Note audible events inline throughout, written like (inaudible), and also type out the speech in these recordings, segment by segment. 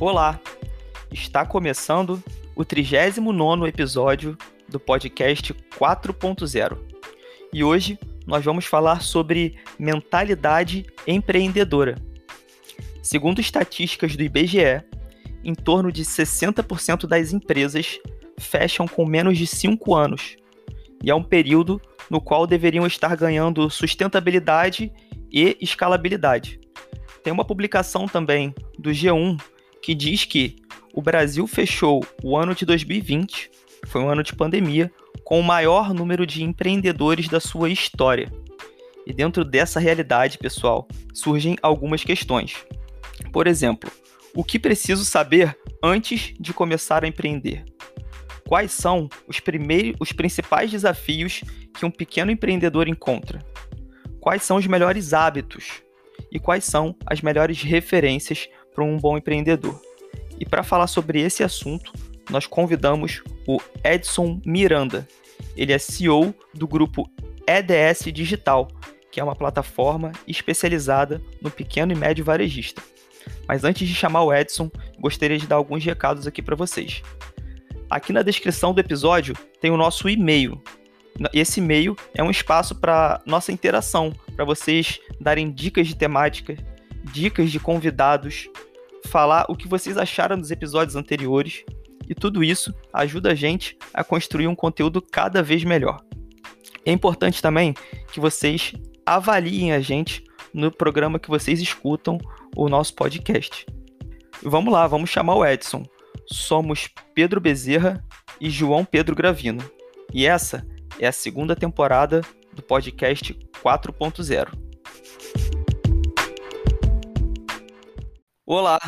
Olá! Está começando o 39 episódio do podcast 4.0. E hoje nós vamos falar sobre mentalidade empreendedora. Segundo estatísticas do IBGE, em torno de 60% das empresas fecham com menos de 5 anos, e é um período no qual deveriam estar ganhando sustentabilidade e escalabilidade. Tem uma publicação também do G1 que diz que o Brasil fechou o ano de 2020, foi um ano de pandemia, com o maior número de empreendedores da sua história. E dentro dessa realidade, pessoal, surgem algumas questões. Por exemplo, o que preciso saber antes de começar a empreender? Quais são os, primeiros, os principais desafios que um pequeno empreendedor encontra? Quais são os melhores hábitos? E quais são as melhores referências para um bom empreendedor? E para falar sobre esse assunto, nós convidamos o Edson Miranda. Ele é CEO do grupo EDS Digital, que é uma plataforma especializada no pequeno e médio varejista. Mas antes de chamar o Edson, gostaria de dar alguns recados aqui para vocês. Aqui na descrição do episódio tem o nosso e-mail. Esse e-mail é um espaço para nossa interação, para vocês darem dicas de temática, dicas de convidados, falar o que vocês acharam dos episódios anteriores e tudo isso ajuda a gente a construir um conteúdo cada vez melhor. É importante também que vocês avaliem a gente no programa que vocês escutam o nosso podcast. Vamos lá, vamos chamar o Edson. Somos Pedro Bezerra e João Pedro Gravino. E essa é a segunda temporada do podcast 4.0. Olá,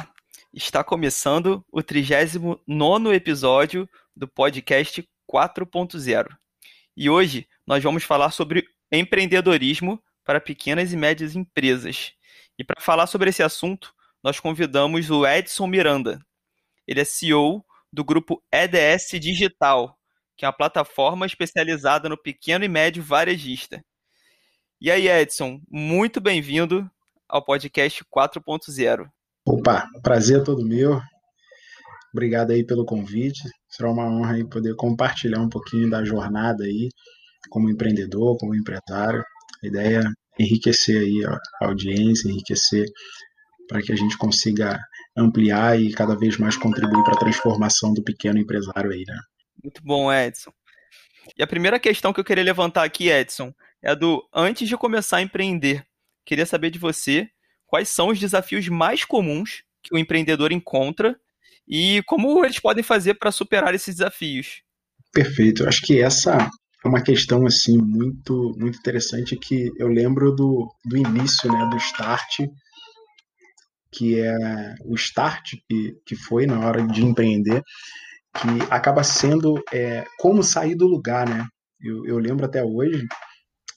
está começando o 39 episódio do podcast 4.0. E hoje nós vamos falar sobre empreendedorismo para pequenas e médias empresas. E para falar sobre esse assunto, nós convidamos o Edson Miranda. Ele é CEO do grupo EDS Digital, que é uma plataforma especializada no pequeno e médio varejista. E aí, Edson, muito bem-vindo ao podcast 4.0. Opa, prazer é todo meu. Obrigado aí pelo convite. Será uma honra aí poder compartilhar um pouquinho da jornada aí como empreendedor, como empresário. A ideia é enriquecer aí a audiência, enriquecer para que a gente consiga ampliar e cada vez mais contribuir para a transformação do pequeno empresário aí, né? Muito bom, Edson. E a primeira questão que eu queria levantar aqui, Edson, é a do antes de começar a empreender. Queria saber de você quais são os desafios mais comuns que o empreendedor encontra e como eles podem fazer para superar esses desafios. Perfeito. Acho que essa é uma questão assim muito muito interessante que eu lembro do, do início, né, do start, que é o start que, que foi na hora de empreender, que acaba sendo é, como sair do lugar, né? Eu, eu lembro até hoje,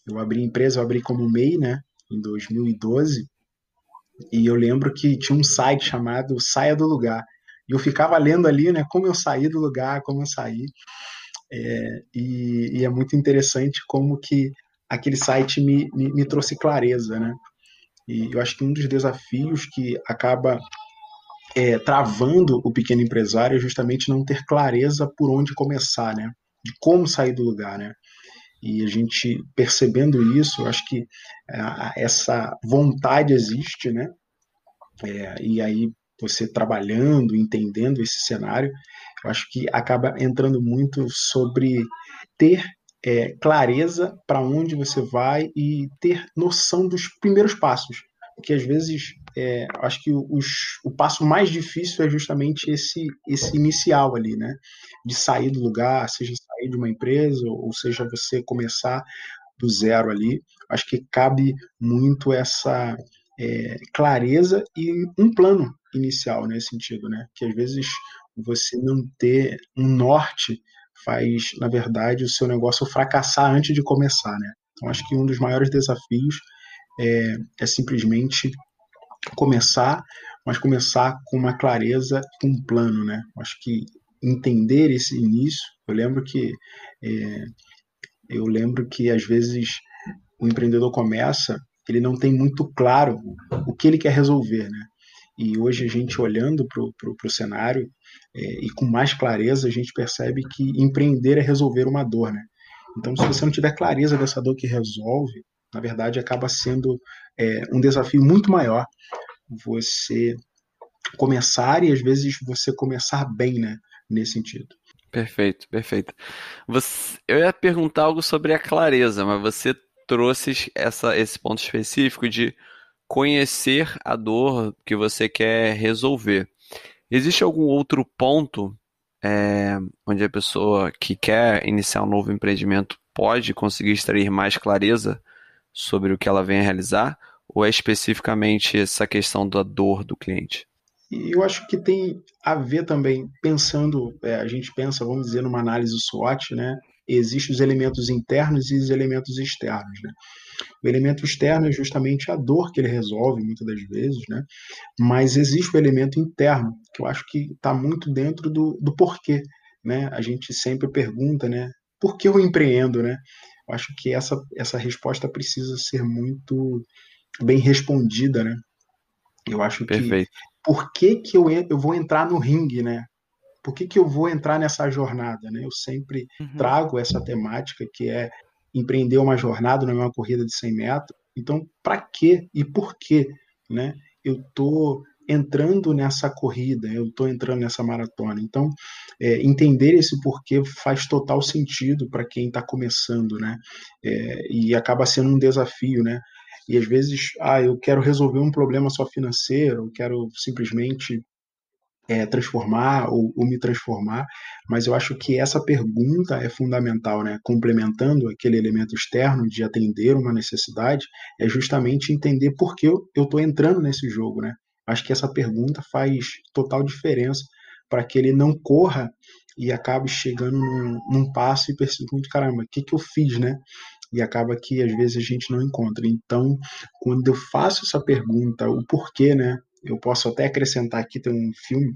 eu abri empresa, eu abri como MEI, né, em 2012, e eu lembro que tinha um site chamado Saia do Lugar. E eu ficava lendo ali, né, como eu saí do lugar, como eu saí. É, e, e, é muito interessante como que aquele site me, me, me, trouxe clareza, né? E eu acho que um dos desafios que acaba é, travando o pequeno empresário é justamente não ter clareza por onde começar, né? De como sair do lugar, né? E a gente percebendo isso, acho que é, essa vontade existe, né? É, e aí você trabalhando, entendendo esse cenário, eu acho que acaba entrando muito sobre ter é, clareza para onde você vai e ter noção dos primeiros passos. Porque às vezes, é, acho que os, o passo mais difícil é justamente esse, esse inicial ali, né? De sair do lugar, seja sair de uma empresa, ou seja você começar do zero ali. Acho que cabe muito essa é, clareza e um plano inicial nesse sentido, né? Que às vezes você não ter um norte faz, na verdade, o seu negócio fracassar antes de começar, né? Então, acho que um dos maiores desafios é, é simplesmente começar, mas começar com uma clareza, com um plano, né? Acho que entender esse início, eu lembro que é, eu lembro que às vezes o empreendedor começa, ele não tem muito claro o que ele quer resolver, né? E hoje a gente olhando para o cenário é, e com mais clareza, a gente percebe que empreender é resolver uma dor, né? Então, se você não tiver clareza dessa dor que resolve, na verdade, acaba sendo é, um desafio muito maior você começar e às vezes você começar bem, né? Nesse sentido. Perfeito, perfeito. Você, eu ia perguntar algo sobre a clareza, mas você trouxe essa, esse ponto específico de conhecer a dor que você quer resolver. Existe algum outro ponto é, onde a pessoa que quer iniciar um novo empreendimento pode conseguir extrair mais clareza sobre o que ela vem a realizar? Ou é especificamente essa questão da dor do cliente? Eu acho que tem a ver também, pensando, é, a gente pensa, vamos dizer, numa análise SWOT, né? Existem os elementos internos e os elementos externos, né? O elemento externo é justamente a dor que ele resolve, muitas das vezes, né? Mas existe o elemento interno, que eu acho que está muito dentro do, do porquê, né? A gente sempre pergunta, né? Por que eu empreendo, né? Eu acho que essa, essa resposta precisa ser muito bem respondida, né? Eu acho Perfeito. que por que, que eu, eu vou entrar no ringue, né? Por que, que eu vou entrar nessa jornada, né? Eu sempre uhum. trago essa temática que é empreender uma jornada, não é uma corrida de 100 metros. Então, para quê e por quê, né? Eu tô entrando nessa corrida, eu estou entrando nessa maratona. Então, é, entender esse porquê faz total sentido para quem está começando, né? É, e acaba sendo um desafio, né? E às vezes, ah, eu quero resolver um problema só financeiro, eu quero simplesmente é, transformar ou, ou, me transformar, mas eu acho que essa pergunta é fundamental, né? Complementando aquele elemento externo de atender uma necessidade, é justamente entender por que eu estou entrando nesse jogo, né? Acho que essa pergunta faz total diferença para que ele não corra e acabe chegando num, num passo e pergunte, caramba, o que, que eu fiz, né? E acaba que às vezes a gente não encontra. Então, quando eu faço essa pergunta, o porquê, né? Eu posso até acrescentar aqui, tem um filme,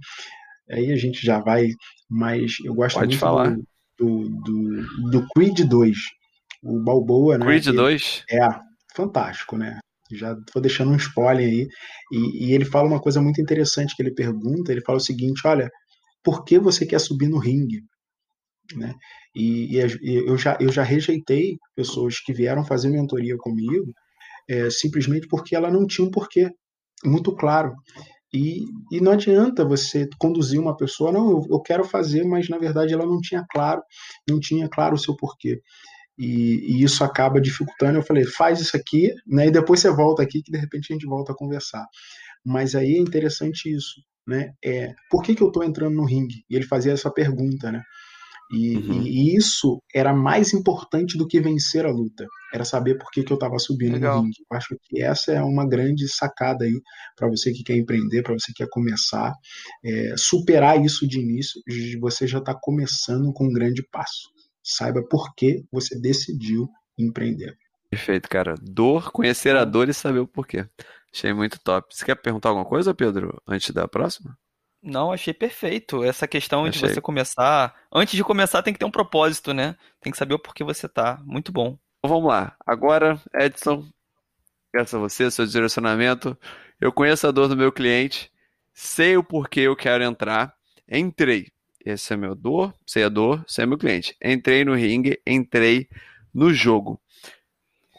aí a gente já vai, mas eu gosto Pode muito falar. Do, do, do, Creed 2. O Balboa, né? Creed 2? É, fantástico, né? Já tô deixando um spoiler aí. E, e ele fala uma coisa muito interessante que ele pergunta, ele fala o seguinte, olha, por que você quer subir no ringue? Né? E, e, eu, já, eu já rejeitei pessoas que vieram fazer mentoria comigo é, simplesmente porque ela não tinha um porquê muito claro. E, e não adianta você conduzir uma pessoa, não, eu, eu quero fazer, mas na verdade ela não tinha claro, não tinha claro o seu porquê. E, e, isso acaba dificultando. Eu falei, faz isso aqui, né? E depois você volta aqui, que de repente a gente volta a conversar. Mas aí é interessante isso, né? É, por que, que eu estou entrando no ringue? E ele fazia essa pergunta, né? E, uhum. e, isso era mais importante do que vencer a luta. Era saber por que, que eu estava subindo Legal. no ringue. Eu acho que essa é uma grande sacada aí para você que quer empreender, para você que quer começar. É, superar isso de início, você já está começando com um grande passo. Saiba por que você decidiu empreender. Perfeito, cara. Dor, conhecer a dor e saber o porquê. Achei muito top. Você quer perguntar alguma coisa, Pedro, antes da próxima? Não, achei perfeito. Essa questão achei. de você começar. Antes de começar, tem que ter um propósito, né? Tem que saber o porquê você tá. Muito bom. Então vamos lá. Agora, Edson, graças a você, seu direcionamento. Eu conheço a dor do meu cliente, sei o porquê eu quero entrar. Entrei. Esse é meu dor, sei a dor, sei é meu cliente. Entrei no ringue, entrei no jogo.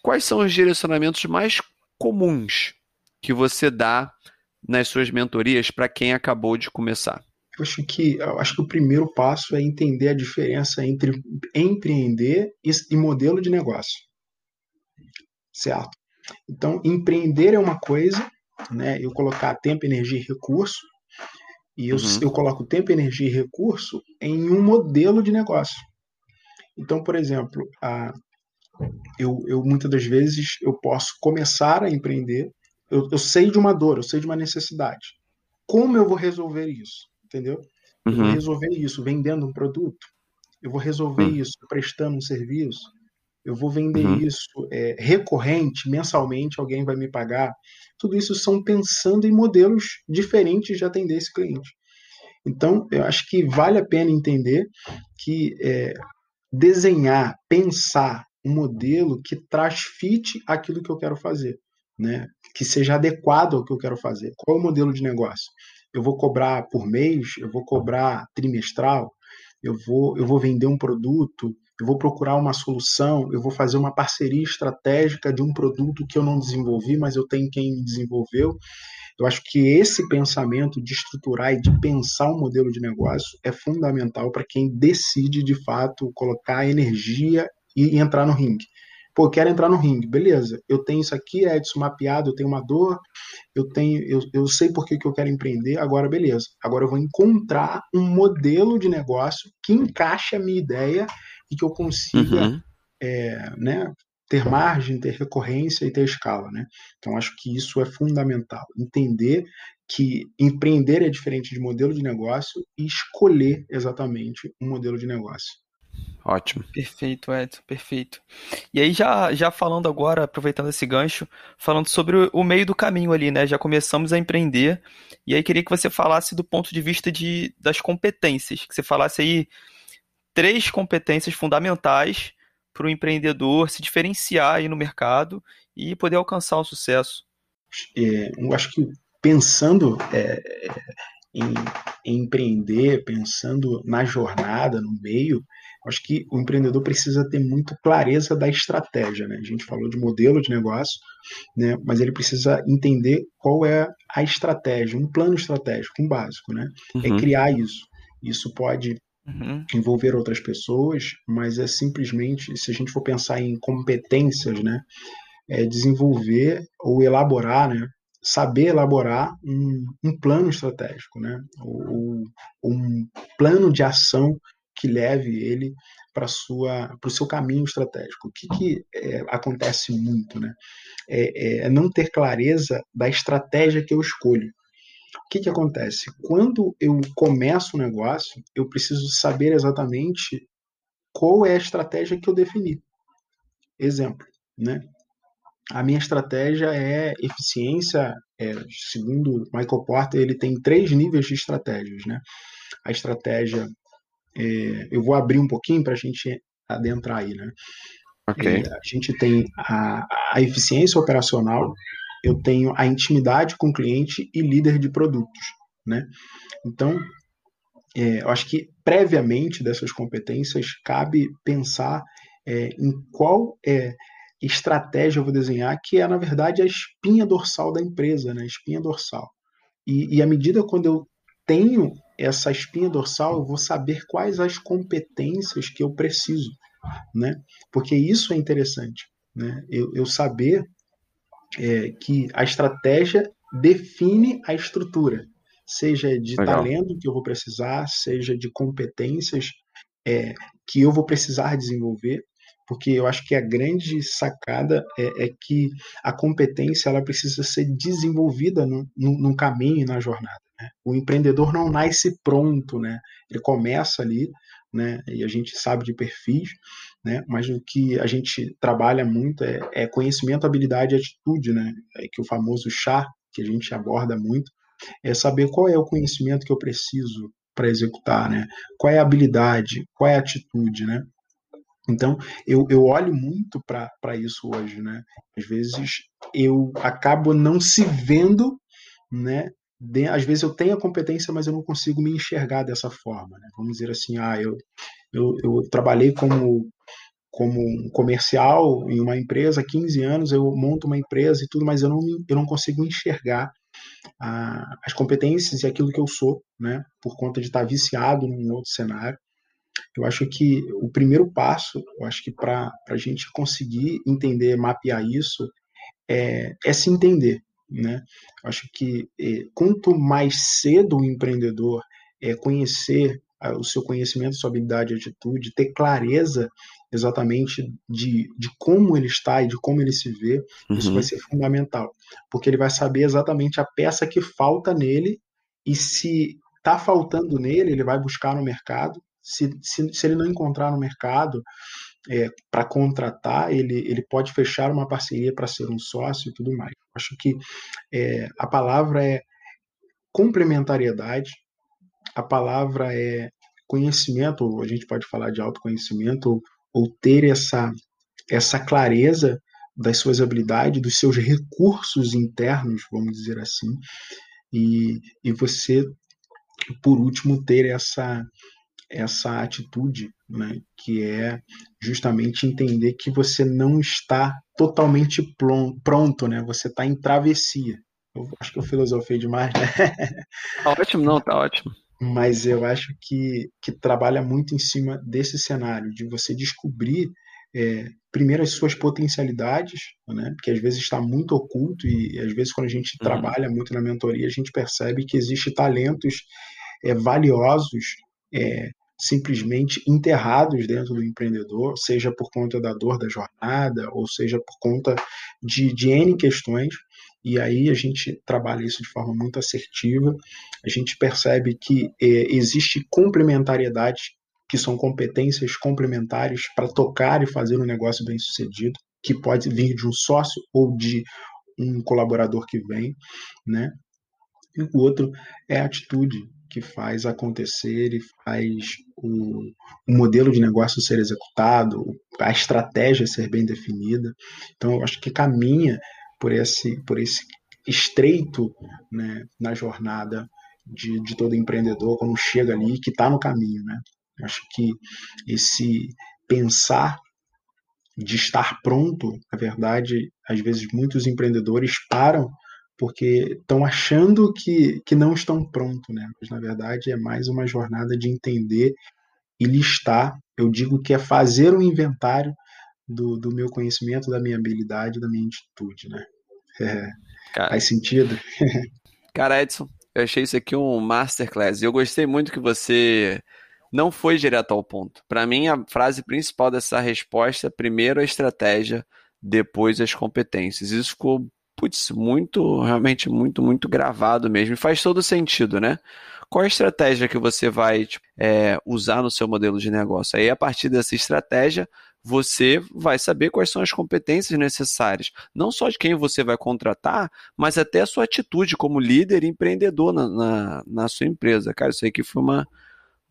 Quais são os direcionamentos mais comuns que você dá nas suas mentorias para quem acabou de começar? Eu acho que, eu acho que o primeiro passo é entender a diferença entre empreender e modelo de negócio. Certo? Então, empreender é uma coisa, né? Eu colocar tempo, energia e recurso, e eu, uhum. eu coloco tempo, energia e recurso em um modelo de negócio. Então, por exemplo, a, eu, eu muitas das vezes eu posso começar a empreender eu, eu sei de uma dor, eu sei de uma necessidade. Como eu vou resolver isso? Entendeu? Eu vou uhum. resolver isso vendendo um produto. Eu vou resolver uhum. isso prestando um serviço. Eu vou vender uhum. isso é, recorrente, mensalmente, alguém vai me pagar. Tudo isso são pensando em modelos diferentes de atender esse cliente. Então, eu acho que vale a pena entender que é, desenhar, pensar um modelo que traz fit aquilo que eu quero fazer né, que seja adequado ao que eu quero fazer. Qual é o modelo de negócio? Eu vou cobrar por mês, eu vou cobrar trimestral, eu vou, eu vou vender um produto, eu vou procurar uma solução, eu vou fazer uma parceria estratégica de um produto que eu não desenvolvi, mas eu tenho quem desenvolveu. Eu acho que esse pensamento de estruturar e de pensar um modelo de negócio é fundamental para quem decide de fato colocar energia e entrar no ringue. Pô, quero entrar no ringue, beleza. Eu tenho isso aqui, Edson, mapeado, eu tenho uma dor, eu tenho, eu, eu sei por que, que eu quero empreender, agora beleza. Agora eu vou encontrar um modelo de negócio que encaixe a minha ideia e que eu consiga uhum. é, né, ter margem, ter recorrência e ter escala. Né? Então, acho que isso é fundamental. Entender que empreender é diferente de modelo de negócio e escolher exatamente um modelo de negócio. Ótimo. Perfeito, Edson, perfeito. E aí, já, já falando agora, aproveitando esse gancho, falando sobre o meio do caminho ali, né? Já começamos a empreender. E aí, queria que você falasse do ponto de vista de, das competências, que você falasse aí três competências fundamentais para o empreendedor se diferenciar aí no mercado e poder alcançar o sucesso. É, eu acho que pensando é, em, em empreender, pensando na jornada, no meio, acho que o empreendedor precisa ter muito clareza da estratégia. Né? A gente falou de modelo de negócio, né? mas ele precisa entender qual é a estratégia, um plano estratégico, um básico. Né? É uhum. É criar isso. Isso pode uhum. envolver outras pessoas, mas é simplesmente, se a gente for pensar em competências, né? É desenvolver ou elaborar, né? Saber elaborar um, um plano estratégico, né? Ou, um plano de ação que leve ele para o seu caminho estratégico. O que, que é, acontece muito, né? É, é, não ter clareza da estratégia que eu escolho. O que, que acontece? Quando eu começo um negócio, eu preciso saber exatamente qual é a estratégia que eu defini. Exemplo, né? A minha estratégia é eficiência, é, segundo Michael Porter, ele tem três níveis de estratégias, né? A estratégia, é, eu vou abrir um pouquinho para a gente adentrar aí, né? Okay. É, a gente tem a, a eficiência operacional, eu tenho a intimidade com o cliente e líder de produtos, né? Então, é, eu acho que previamente dessas competências cabe pensar é, em qual é, estratégia eu vou desenhar, que é na verdade a espinha dorsal da empresa, né? A espinha dorsal. E, e à medida quando eu tenho essa espinha dorsal, eu vou saber quais as competências que eu preciso, né? Porque isso é interessante, né? Eu, eu saber é, que a estratégia define a estrutura, seja de Legal. talento que eu vou precisar, seja de competências é, que eu vou precisar desenvolver, porque eu acho que a grande sacada é, é que a competência ela precisa ser desenvolvida no, caminho e na jornada. Né? O empreendedor não nasce pronto, né? ele começa ali, né? e a gente sabe de perfis, né? Mas o que a gente trabalha muito é, é conhecimento, habilidade e atitude, né? É que o famoso chá que a gente aborda muito é saber qual é o conhecimento que eu preciso para executar, né? Qual é a habilidade, qual é a atitude, né? Então, eu, eu olho muito para isso hoje, né? Às vezes eu acabo não se vendo, né? De, às vezes eu tenho a competência, mas eu não consigo me enxergar dessa forma, né? Vamos dizer assim, ah, eu, eu, eu trabalhei como como um comercial em uma empresa, 15 anos, eu monto uma empresa e tudo, mas eu não, eu não consigo enxergar ah, as competências e aquilo que eu sou, né, por conta de estar viciado num outro cenário. Eu acho que o primeiro passo, eu acho que para a gente conseguir entender, mapear isso, é, é se entender. Né? Eu acho que é, quanto mais cedo o empreendedor é, conhecer o seu conhecimento, sua habilidade e atitude, ter clareza exatamente de, de como ele está e de como ele se vê, uhum. isso vai ser fundamental, porque ele vai saber exatamente a peça que falta nele e se está faltando nele, ele vai buscar no mercado. Se, se, se ele não encontrar no mercado é, para contratar, ele, ele pode fechar uma parceria para ser um sócio e tudo mais. Acho que é, a palavra é complementariedade, a palavra é conhecimento, ou a gente pode falar de autoconhecimento, ou, ou ter essa, essa clareza das suas habilidades, dos seus recursos internos, vamos dizer assim, e, e você, por último, ter essa, essa atitude, né, que é justamente entender que você não está totalmente pronto, né, você está em travessia. Eu acho que eu filosofei demais, né? Tá ótimo, não, tá ótimo. Mas eu acho que, que trabalha muito em cima desse cenário, de você descobrir é, primeiro as suas potencialidades, né? Porque às vezes está muito oculto e, às vezes quando a gente uhum. trabalha muito na mentoria a gente percebe que existe talentos é, valiosos é, simplesmente enterrados dentro do empreendedor, seja por conta da dor da jornada ou seja por conta de, de N questões. E aí a gente trabalha isso de forma muito assertiva. A gente percebe que é, existe complementariedade que são competências complementares para tocar e fazer um negócio bem sucedido, que pode vir de um sócio ou de um colaborador que vem, né? E o outro é a atitude que faz acontecer e faz o, o, modelo de negócio ser executado, a estratégia ser bem definida. Então, eu acho que caminha por esse, por esse estreito né, na jornada de, de todo empreendedor quando chega ali que está no caminho, né? Acho que esse pensar de estar pronto, na verdade, às vezes muitos empreendedores param porque estão achando que, que não estão prontos, né? Mas na verdade é mais uma jornada de entender e listar. Eu digo que é fazer um inventário do, do meu conhecimento, da minha habilidade, da minha atitude, né? É, cara, faz sentido? cara, Edson, eu achei isso aqui um masterclass. Eu gostei muito que você não foi direto ao ponto. Para mim, a frase principal dessa resposta é primeiro a estratégia, depois as competências. Isso ficou, putz, muito, realmente muito, muito gravado mesmo. Faz todo sentido, né? Qual a estratégia que você vai tipo, é, usar no seu modelo de negócio? Aí, a partir dessa estratégia, você vai saber quais são as competências necessárias, não só de quem você vai contratar, mas até a sua atitude como líder empreendedor na, na, na sua empresa. Cara, isso aqui foi uma,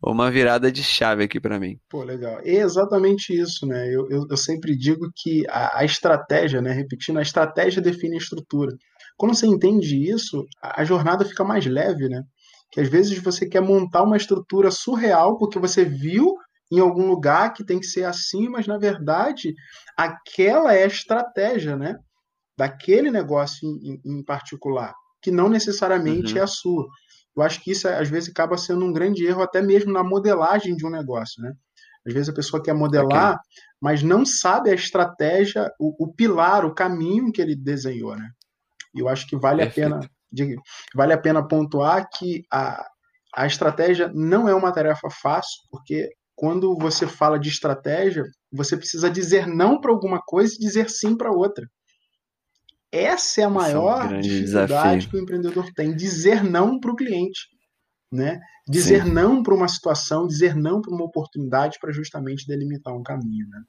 uma virada de chave aqui para mim. Pô, legal. É exatamente isso, né? Eu, eu, eu sempre digo que a, a, estratégia, né? Repetindo, a estratégia define a estrutura. Quando você entende isso, a, a jornada fica mais leve, né? Que às vezes você quer montar uma estrutura surreal porque você viu em algum lugar que tem que ser assim, mas na verdade aquela é a estratégia, né? Daquele negócio em, em particular, que não necessariamente uhum. é a sua. Eu acho que isso, às vezes, acaba sendo um grande erro, até mesmo na modelagem de um negócio, né? Às vezes a pessoa quer modelar, okay. mas não sabe a estratégia, o, o, pilar, o caminho que ele desenhou, né? E eu acho que vale Perfeito. a pena vale a pena pontuar que a, a estratégia não é uma tarefa fácil, porque quando você fala de estratégia, você precisa dizer não para alguma coisa e dizer sim para outra. Essa é a maior é um dificuldade desafio. que o empreendedor tem, dizer não para o cliente. Né? Dizer Sim. não para uma situação, dizer não para uma oportunidade para justamente delimitar um caminho. Né?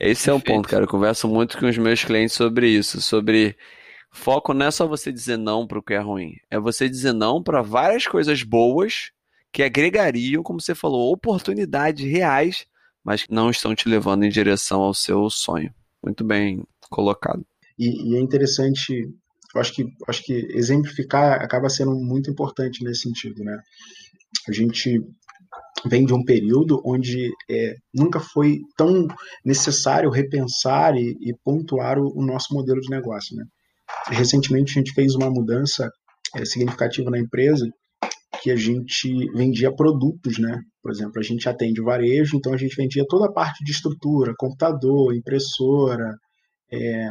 Esse é o ponto, cara. Eu converso muito com os meus clientes sobre isso, sobre foco não é só você dizer não para o que é ruim, é você dizer não para várias coisas boas que agregariam, como você falou, oportunidades reais, mas que não estão te levando em direção ao seu sonho. Muito bem colocado. E, e é interessante, eu acho que, acho que exemplificar acaba sendo muito importante nesse sentido, né? A gente vem de um período onde é, nunca foi tão necessário repensar e, e pontuar o, o, nosso modelo de negócio, né? Recentemente a gente fez uma mudança é, significativa na empresa que a gente vendia produtos, né? Por exemplo, a gente atende varejo, então a gente vendia toda a parte de estrutura, computador, impressora, é,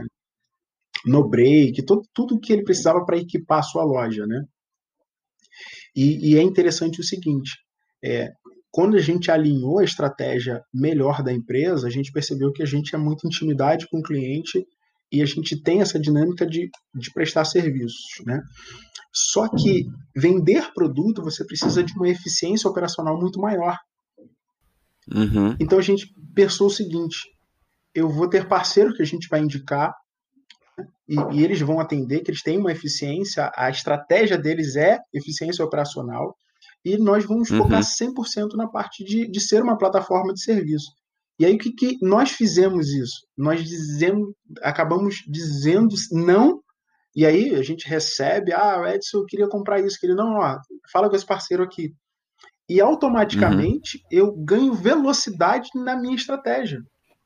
no break, todo, tudo que ele precisava para equipar a sua loja, né? E, e é interessante o seguinte, é, quando a gente alinhou a estratégia melhor da empresa, a gente percebeu que a gente é muito intimidade com o cliente e a gente tem essa dinâmica de, de prestar serviços, né? Só que vender produto você precisa de uma eficiência operacional muito maior. Uhum. Então a gente pensou o seguinte: eu vou ter parceiro que a gente vai indicar e, e, eles vão atender que eles têm uma eficiência, a estratégia deles é eficiência operacional, e nós vamos uhum. focar 100% na parte de, de ser uma plataforma de serviço. E aí o que, que nós fizemos isso? Nós dizemos, acabamos dizendo não, e aí a gente recebe, ah, Edson, eu queria comprar isso, queria não, ó, fala com esse parceiro aqui. E automaticamente uhum. eu ganho velocidade na minha estratégia.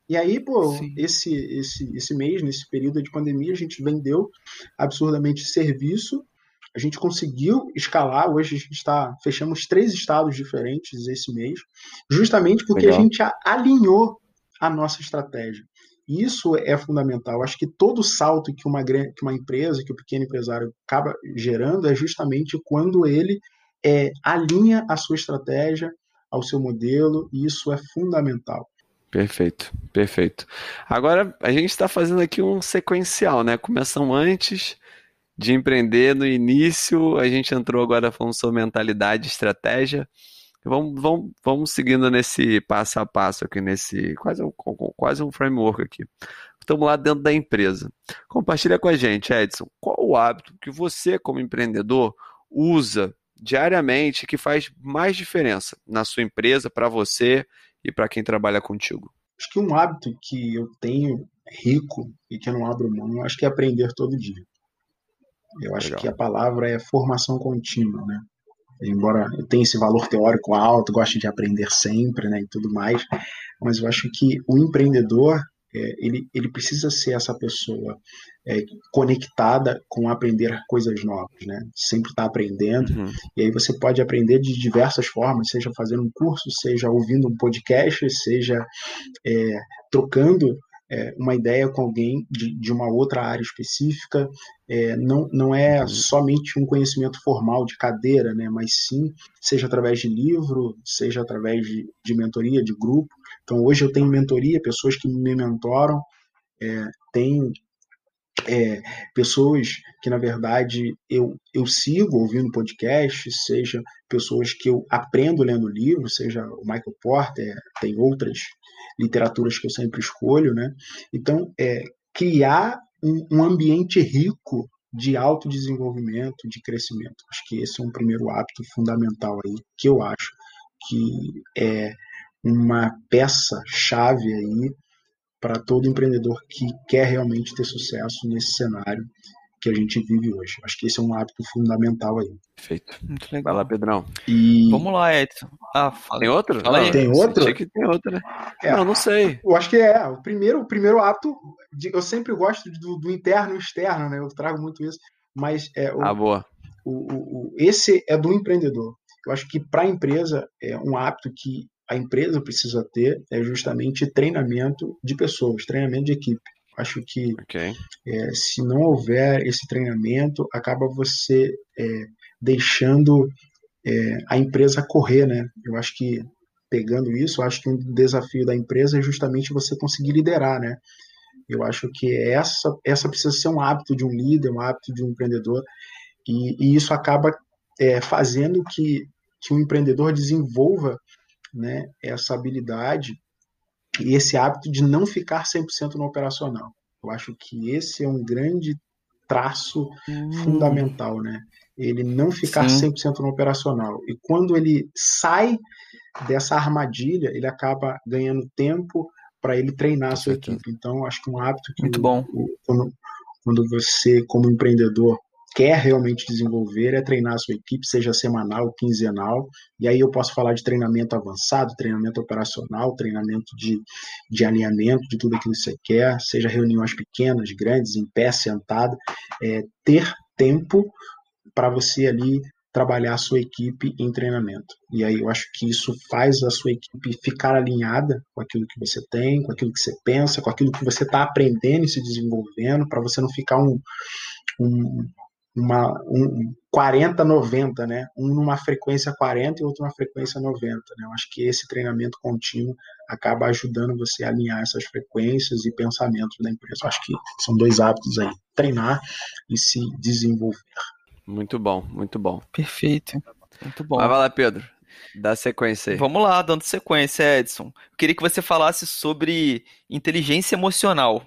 E aí, pô, esse, esse, esse mês, nesse período de pandemia, a gente vendeu absurdamente serviço a gente conseguiu escalar. Hoje a gente está fechamos três estados diferentes esse mês, justamente porque Legal. a gente alinhou a nossa estratégia. Isso é fundamental. Acho que todo salto que uma, que uma empresa, que o pequeno empresário acaba gerando é justamente quando ele é, alinha a sua estratégia ao seu modelo, e isso é fundamental. Perfeito, perfeito. Agora a gente está fazendo aqui um sequencial, né? Começam antes, de empreender no início, a gente entrou agora falando sobre mentalidade estratégia. Vamos, vamos, vamos seguindo nesse passo a passo aqui, nesse quase um, quase um framework aqui. Estamos lá dentro da empresa. Compartilha com a gente, Edson, qual o hábito que você, como empreendedor, usa diariamente que faz mais diferença na sua empresa, para você e para quem trabalha contigo? Acho que um hábito que eu tenho rico e que eu não abro mão, acho que é aprender todo dia. Eu acho Legal. que a palavra é formação contínua, né? Embora eu tenha esse valor teórico alto, goste de aprender sempre, né, e tudo mais, mas eu acho que o empreendedor é, ele, ele precisa ser essa pessoa é, conectada com aprender coisas novas, né? Sempre está aprendendo. Uhum. E aí você pode aprender de diversas formas, seja fazendo um curso, seja ouvindo um podcast, seja é, trocando é, uma ideia com alguém de, de uma outra área específica, é, não, não é uhum. somente um conhecimento formal de cadeira, né, mas sim, seja através de livro, seja através de, de mentoria, de grupo. Então, hoje eu tenho mentoria, pessoas que me mentoram, é, tem é, pessoas que, na verdade, eu, eu sigo ouvindo podcast, seja pessoas que eu aprendo lendo livro, seja o Michael Porter, tem outras literaturas que eu sempre escolho, né? Então, é, criar um, um ambiente rico de autodesenvolvimento, de crescimento. Acho que esse é um primeiro hábito fundamental aí, que eu acho que é uma peça chave aí para todo empreendedor que quer realmente ter sucesso nesse cenário que a gente vive hoje. Acho que esse é um hábito fundamental aí. Perfeito. Muito legal. Vai lá, Pedrão. E... Vamos lá, Edson. Ah, fala. Tem outro? Fala aí. Tem outro? Achei que tem outro, né? É, não, não sei. Eu acho que é. O primeiro, o primeiro ato, de, eu sempre gosto do, do, interno e externo, né? Eu trago muito isso. Mas é, o, ah, boa. O, o, o, esse é do empreendedor. Eu acho que para a empresa é um hábito que a empresa precisa ter é justamente treinamento de pessoas, treinamento de equipe. Acho que okay. é, se não houver esse treinamento, acaba você é, deixando é, a empresa correr, né? Eu acho que pegando isso, acho que um desafio da empresa é justamente você conseguir liderar, né? Eu acho que essa essa precisa ser um hábito de um líder, um hábito de um empreendedor, e, e isso acaba é, fazendo que, que um empreendedor desenvolva né, essa habilidade e esse hábito de não ficar 100% no operacional. Eu acho que esse é um grande traço hum. fundamental, né? Ele não ficar Sim. 100% no operacional. E quando ele sai dessa armadilha, ele acaba ganhando tempo para ele treinar a sua equipe. Então, acho que um hábito que Muito bom. O, quando, quando você, como empreendedor, quer realmente desenvolver é treinar a sua equipe, seja semanal, quinzenal, e aí eu posso falar de treinamento avançado, treinamento operacional, treinamento de, de alinhamento, de tudo aquilo que você quer, seja reuniões pequenas, grandes, em pé, sentado, é, ter tempo para você ali trabalhar a sua equipe em treinamento. E aí eu acho que isso faz a sua equipe ficar alinhada com aquilo que você tem, com aquilo que você pensa, com aquilo que você está aprendendo e se desenvolvendo, para você não ficar um, um, uma, um 40-90, né? Um numa frequência 40 e outro numa frequência 90, né? Eu acho que esse treinamento contínuo acaba ajudando você a alinhar essas frequências e pensamentos da empresa. Eu acho que são dois hábitos aí: treinar e se desenvolver. Muito bom, muito bom. Perfeito. Muito bom. Mas vai lá, Pedro. Dá sequência aí. Vamos lá, dando sequência, Edson. Eu queria que você falasse sobre inteligência emocional.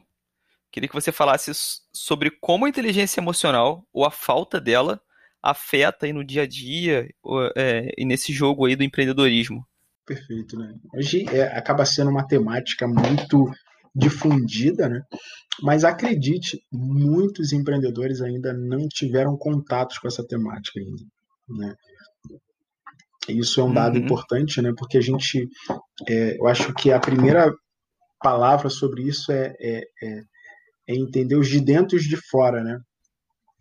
Queria que você falasse sobre como a inteligência emocional, ou a falta dela, afeta aí no dia a dia é, e nesse jogo aí do empreendedorismo. Perfeito, né? Hoje é, acaba sendo uma temática muito difundida, né? Mas acredite, muitos empreendedores ainda não tiveram contatos com essa temática ainda, né? Isso é um dado uhum. importante, né? Porque a gente, é, eu acho que a primeira palavra sobre isso é, é, é, é entender os de dentro e os de fora, né?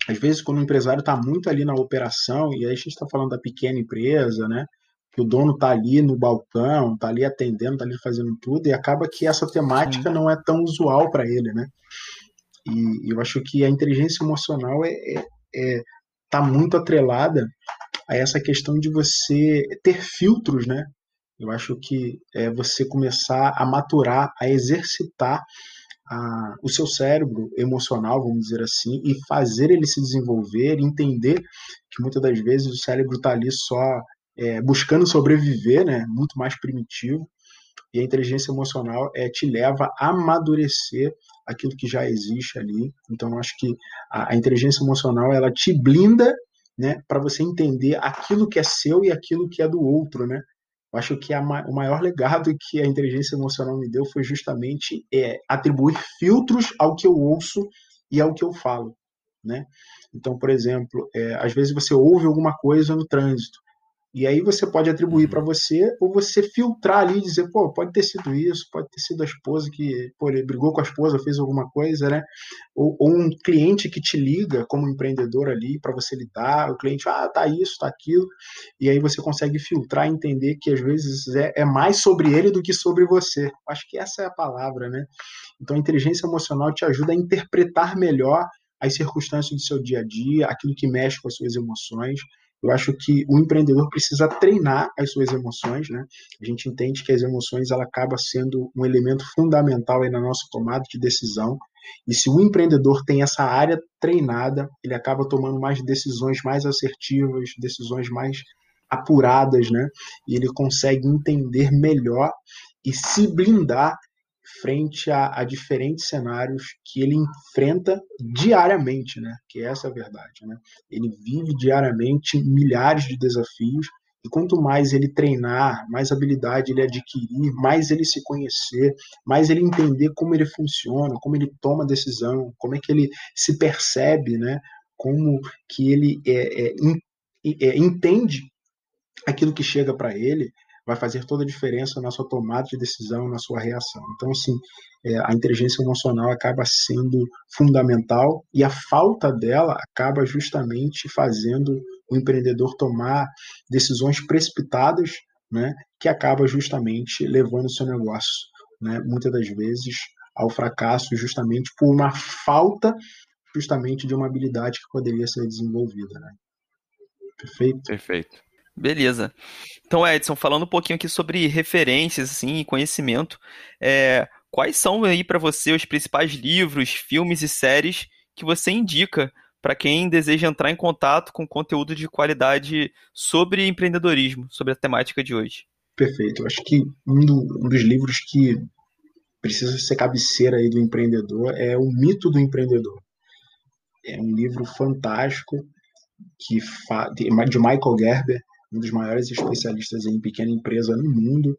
Às vezes, quando o empresário está muito ali na operação, e aí a gente está falando da pequena empresa, né? Que o dono está ali no balcão, está ali atendendo, está ali fazendo tudo, e acaba que essa temática Sim. não é tão usual para ele, né? E eu acho que a inteligência emocional é, é, é tá muito atrelada a essa questão de você ter filtros, né? Eu acho que é você começar a maturar, a exercitar a, o seu cérebro emocional, vamos dizer assim, e fazer ele se desenvolver, entender que muitas das vezes o cérebro está ali só é, buscando sobreviver, né, muito mais primitivo, e a inteligência emocional é, te leva a amadurecer aquilo que já existe ali. Então, acho que a, a inteligência emocional ela te blinda né, para você entender aquilo que é seu e aquilo que é do outro, né? Eu acho que a, o maior legado que a inteligência emocional me deu foi justamente é, atribuir filtros ao que eu ouço e ao que eu falo, né? Então, por exemplo, é, às vezes você ouve alguma coisa no trânsito e aí você pode atribuir para você ou você filtrar ali e dizer, pô, pode ter sido isso, pode ter sido a esposa que, pô, ele brigou com a esposa, fez alguma coisa, né? Ou, ou um cliente que te liga como empreendedor ali para você lidar, o cliente, ah, tá isso, tá aquilo, e aí você consegue filtrar e entender que às vezes é, é mais sobre ele do que sobre você. Acho que essa é a palavra, né? Então a inteligência emocional te ajuda a interpretar melhor as circunstâncias do seu dia a dia, aquilo que mexe com as suas emoções, eu acho que o empreendedor precisa treinar as suas emoções, né? A gente entende que as emoções ela acaba sendo um elemento fundamental aí na nossa tomada de decisão. E se o empreendedor tem essa área treinada, ele acaba tomando mais decisões mais assertivas, decisões mais apuradas, né? E ele consegue entender melhor e se blindar frente a, a, diferentes cenários que ele enfrenta diariamente, né? Que essa é a verdade, né? Ele vive diariamente milhares de desafios e quanto mais ele treinar, mais habilidade ele adquirir, mais ele se conhecer, mais ele entender como ele funciona, como ele toma decisão, como é que ele se percebe, né? Como que ele é, é, é, entende aquilo que chega para ele, vai fazer toda a diferença na sua tomada de decisão, na sua reação. Então, assim, é, a inteligência emocional acaba sendo fundamental e a falta dela acaba justamente fazendo o empreendedor tomar decisões precipitadas, né, que acaba justamente levando o seu negócio, né, muitas das vezes ao fracasso justamente por uma falta justamente de uma habilidade que poderia ser desenvolvida, né? Perfeito? Perfeito. Beleza. Então, Edson, falando um pouquinho aqui sobre referências assim, e conhecimento, é, quais são aí para você os principais livros, filmes e séries que você indica para quem deseja entrar em contato com conteúdo de qualidade sobre empreendedorismo, sobre a temática de hoje? Perfeito. Eu acho que um, do, um dos livros que precisa ser cabeceira aí do empreendedor é O Mito do Empreendedor. É um livro fantástico que de Michael Gerber, um dos maiores especialistas em pequena empresa no mundo.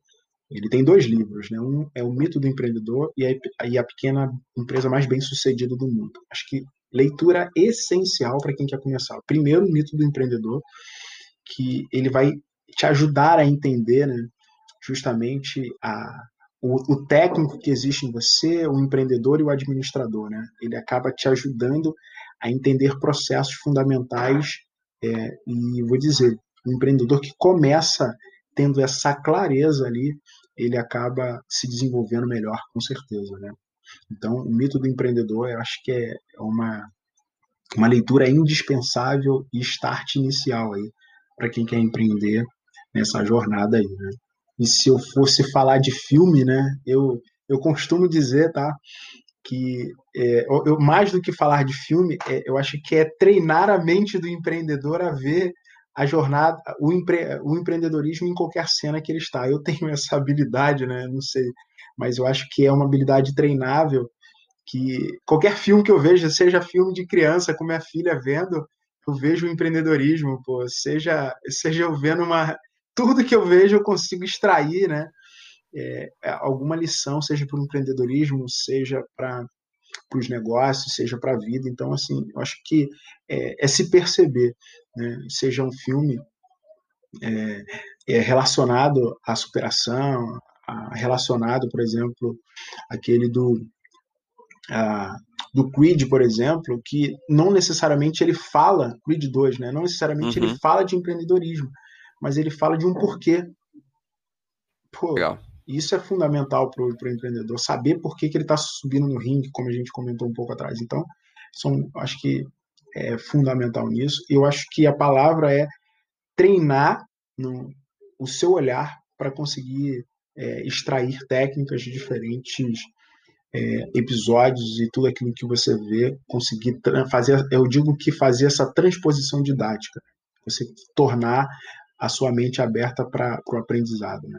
Ele tem dois livros, né? Um é o mito do empreendedor e a, e a pequena empresa mais bem sucedida do mundo. Acho que leitura essencial para quem quer começar. Primeiro, o mito do empreendedor, que ele vai te ajudar a entender, né? Justamente a, o, o, técnico que existe em você, o empreendedor e o administrador, né? Ele acaba te ajudando a entender processos fundamentais é, e vou dizer um empreendedor que começa tendo essa clareza ali, ele acaba se desenvolvendo melhor, com certeza, né? Então, o mito do empreendedor, eu acho que é uma, uma leitura indispensável e start inicial aí para quem quer empreender nessa jornada aí, né? E se eu fosse falar de filme, né, eu, eu costumo dizer, tá, que é, eu, mais do que falar de filme, é, eu acho que é treinar a mente do empreendedor a ver a jornada, o, empre, o empreendedorismo em qualquer cena que ele está. Eu tenho (laughs) essa habilidade, né? Não sei, mas eu acho que é uma habilidade treinável que qualquer filme que eu veja, seja filme de criança com minha filha vendo, eu vejo o empreendedorismo, pô, seja seja eu vendo uma tudo que eu vejo eu consigo extrair, né? É, alguma lição, seja para o empreendedorismo, seja para os negócios, seja para a vida. Então, assim, eu acho que é, é se perceber, né? seja um filme é, é relacionado à superação, a, relacionado, por exemplo, aquele do a, do Creed, por exemplo, que não necessariamente ele fala, Creed 2, né? Não necessariamente uhum. ele fala de empreendedorismo, mas ele fala de um porquê. Pô, Legal. Isso é fundamental para o empreendedor, saber por que, que ele está subindo no ringue, como a gente comentou um pouco atrás. Então, são, acho que é fundamental nisso. Eu acho que a palavra é treinar no, o seu olhar para conseguir é, extrair técnicas de diferentes é, episódios e tudo aquilo que você vê, conseguir fazer, eu digo que fazer essa transposição didática, você tornar a sua mente aberta para o aprendizado, né?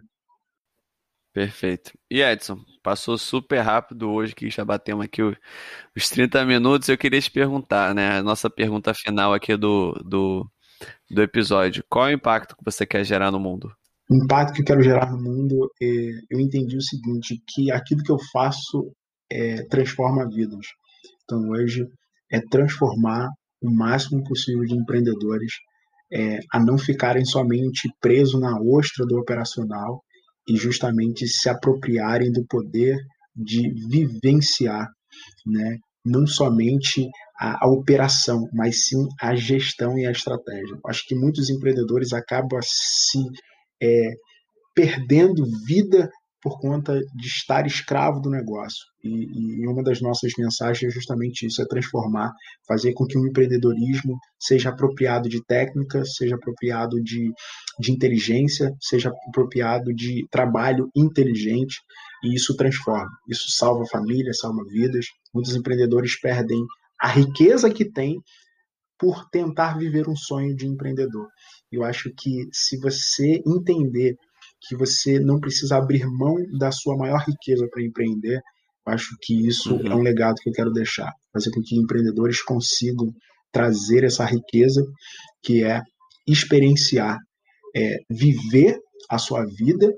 Perfeito. E Edson, passou super rápido hoje, que já batemos aqui os 30 minutos. Eu queria te perguntar, né? A nossa pergunta final aqui do, do, do episódio. Qual é o impacto que você quer gerar no mundo? O impacto que eu quero gerar no mundo, é, eu entendi o seguinte, que aquilo que eu faço é, transforma vidas. Então hoje é transformar o máximo possível de empreendedores é, a não ficarem somente presos na ostra do operacional e justamente se apropriarem do poder de vivenciar, né, não somente a, a, operação, mas sim a gestão e a estratégia. Acho que muitos empreendedores acabam se é, perdendo vida por conta de estar escravo do negócio. E, e, uma das nossas mensagens é justamente isso: é transformar, fazer com que o empreendedorismo seja apropriado de técnica, seja apropriado de, de inteligência, seja apropriado de trabalho inteligente, e isso transforma. Isso salva famílias, salva vidas. Muitos empreendedores perdem a riqueza que têm por tentar viver um sonho de empreendedor. Eu acho que se você entender que você não precisa abrir mão da sua maior riqueza para empreender. Acho que isso uhum. é um legado que eu quero deixar, fazer com que empreendedores consigam trazer essa riqueza que é experienciar, é, viver a sua vida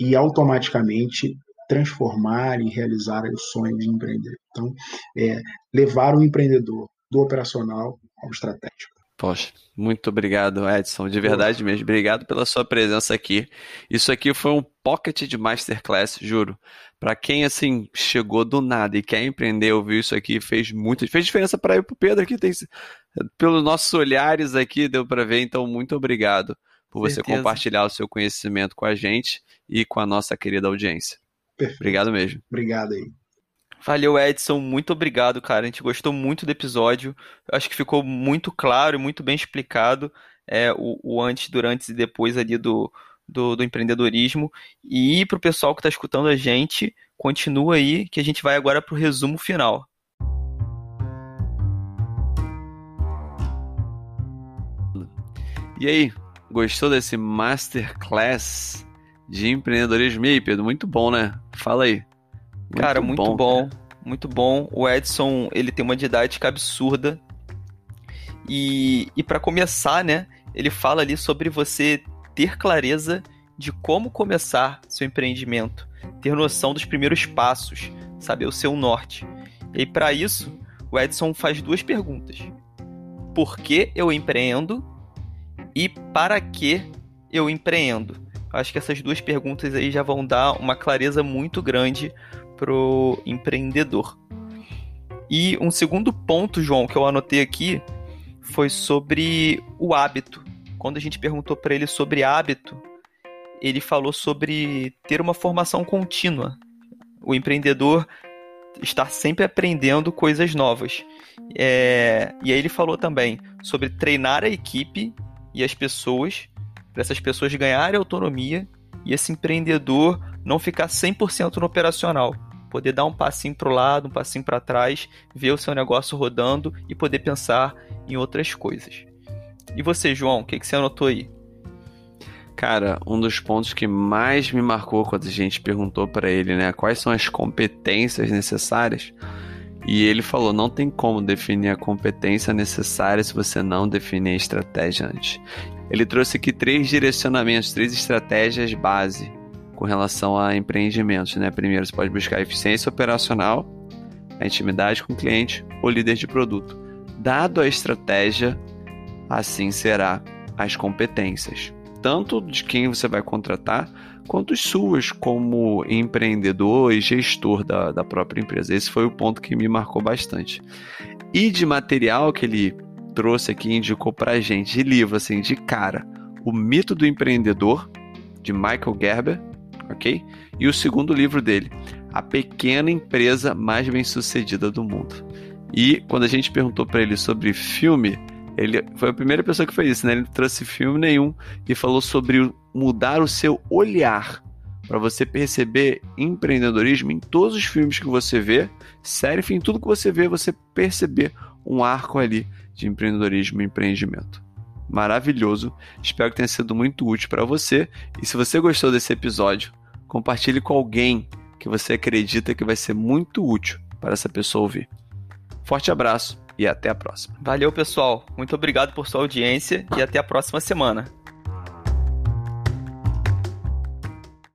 e automaticamente transformar e realizar o sonho de empreender. Então, é, levar o empreendedor do operacional ao estratégico. Poxa, muito obrigado, Edson. De verdade mesmo. Obrigado pela sua presença aqui. Isso aqui foi um pocket de masterclass, juro. Para quem assim chegou do nada e quer empreender, ouviu isso aqui, fez muito, fez diferença para eu e para o Pedro aqui. Tem, pelos nossos olhares aqui deu para ver. Então, muito obrigado por você Certeza. compartilhar o seu conhecimento com a gente e com a nossa querida audiência. Perfeito. Obrigado mesmo. Obrigado aí. Valeu, Edson. Muito obrigado, cara. A gente gostou muito do episódio. Acho que ficou muito claro e muito bem explicado é, o, o, antes, durante e depois ali do, do, do empreendedorismo. E para o pessoal que está escutando a gente, continua aí que a gente vai agora para o resumo final. E aí, gostou desse masterclass de empreendedorismo? E aí, Pedro, muito bom, né? Fala aí. Cara, muito bom, bom muito bom. O Edson, ele tem uma didática absurda. E, e para começar, né, ele fala ali sobre você ter clareza de como começar seu empreendimento, ter noção dos primeiros passos, saber o seu norte. E para isso, o Edson faz duas perguntas: Por que eu empreendo? E para que eu empreendo? Acho que essas duas perguntas aí já vão dar uma clareza muito grande pro empreendedor. E um segundo ponto, João, que eu anotei aqui foi sobre o hábito. Quando a gente perguntou para ele sobre hábito, ele falou sobre ter uma formação contínua. O empreendedor estar sempre aprendendo coisas novas. É... E aí ele falou também sobre treinar a equipe e as pessoas, para essas pessoas ganharem autonomia e esse empreendedor não ficar 100% no operacional poder dar um passinho para o lado, um passinho para trás, ver o seu negócio rodando e poder pensar em outras coisas. E você, João, o que, que você anotou aí? Cara, um dos pontos que mais me marcou quando a gente perguntou para ele, né, quais são as competências necessárias, e ele falou: não tem como definir a competência necessária se você não definir a estratégia antes. Ele trouxe aqui três direcionamentos, três estratégias base com relação a empreendimentos. Né? Primeiro, você pode buscar eficiência operacional, a intimidade com o cliente ou líder de produto. Dado a estratégia, assim será as competências, tanto de quem você vai contratar, quanto suas como empreendedor e gestor da, da própria empresa. Esse foi o ponto que me marcou bastante. E de material que ele trouxe aqui, indicou pra gente, de livro, assim, de cara, O Mito do Empreendedor, de Michael Gerber, ok? E o segundo livro dele, A Pequena Empresa Mais Bem-Sucedida do Mundo. E quando a gente perguntou para ele sobre filme, ele foi a primeira pessoa que fez isso, né? Ele não trouxe filme nenhum e falou sobre mudar o seu olhar para você perceber empreendedorismo em todos os filmes que você vê, série, enfim, tudo que você vê, você perceber um arco ali de empreendedorismo e empreendimento. Maravilhoso. Espero que tenha sido muito útil para você. E se você gostou desse episódio, compartilhe com alguém que você acredita que vai ser muito útil para essa pessoa ouvir. Forte abraço e até a próxima. Valeu, pessoal. Muito obrigado por sua audiência e até a próxima semana.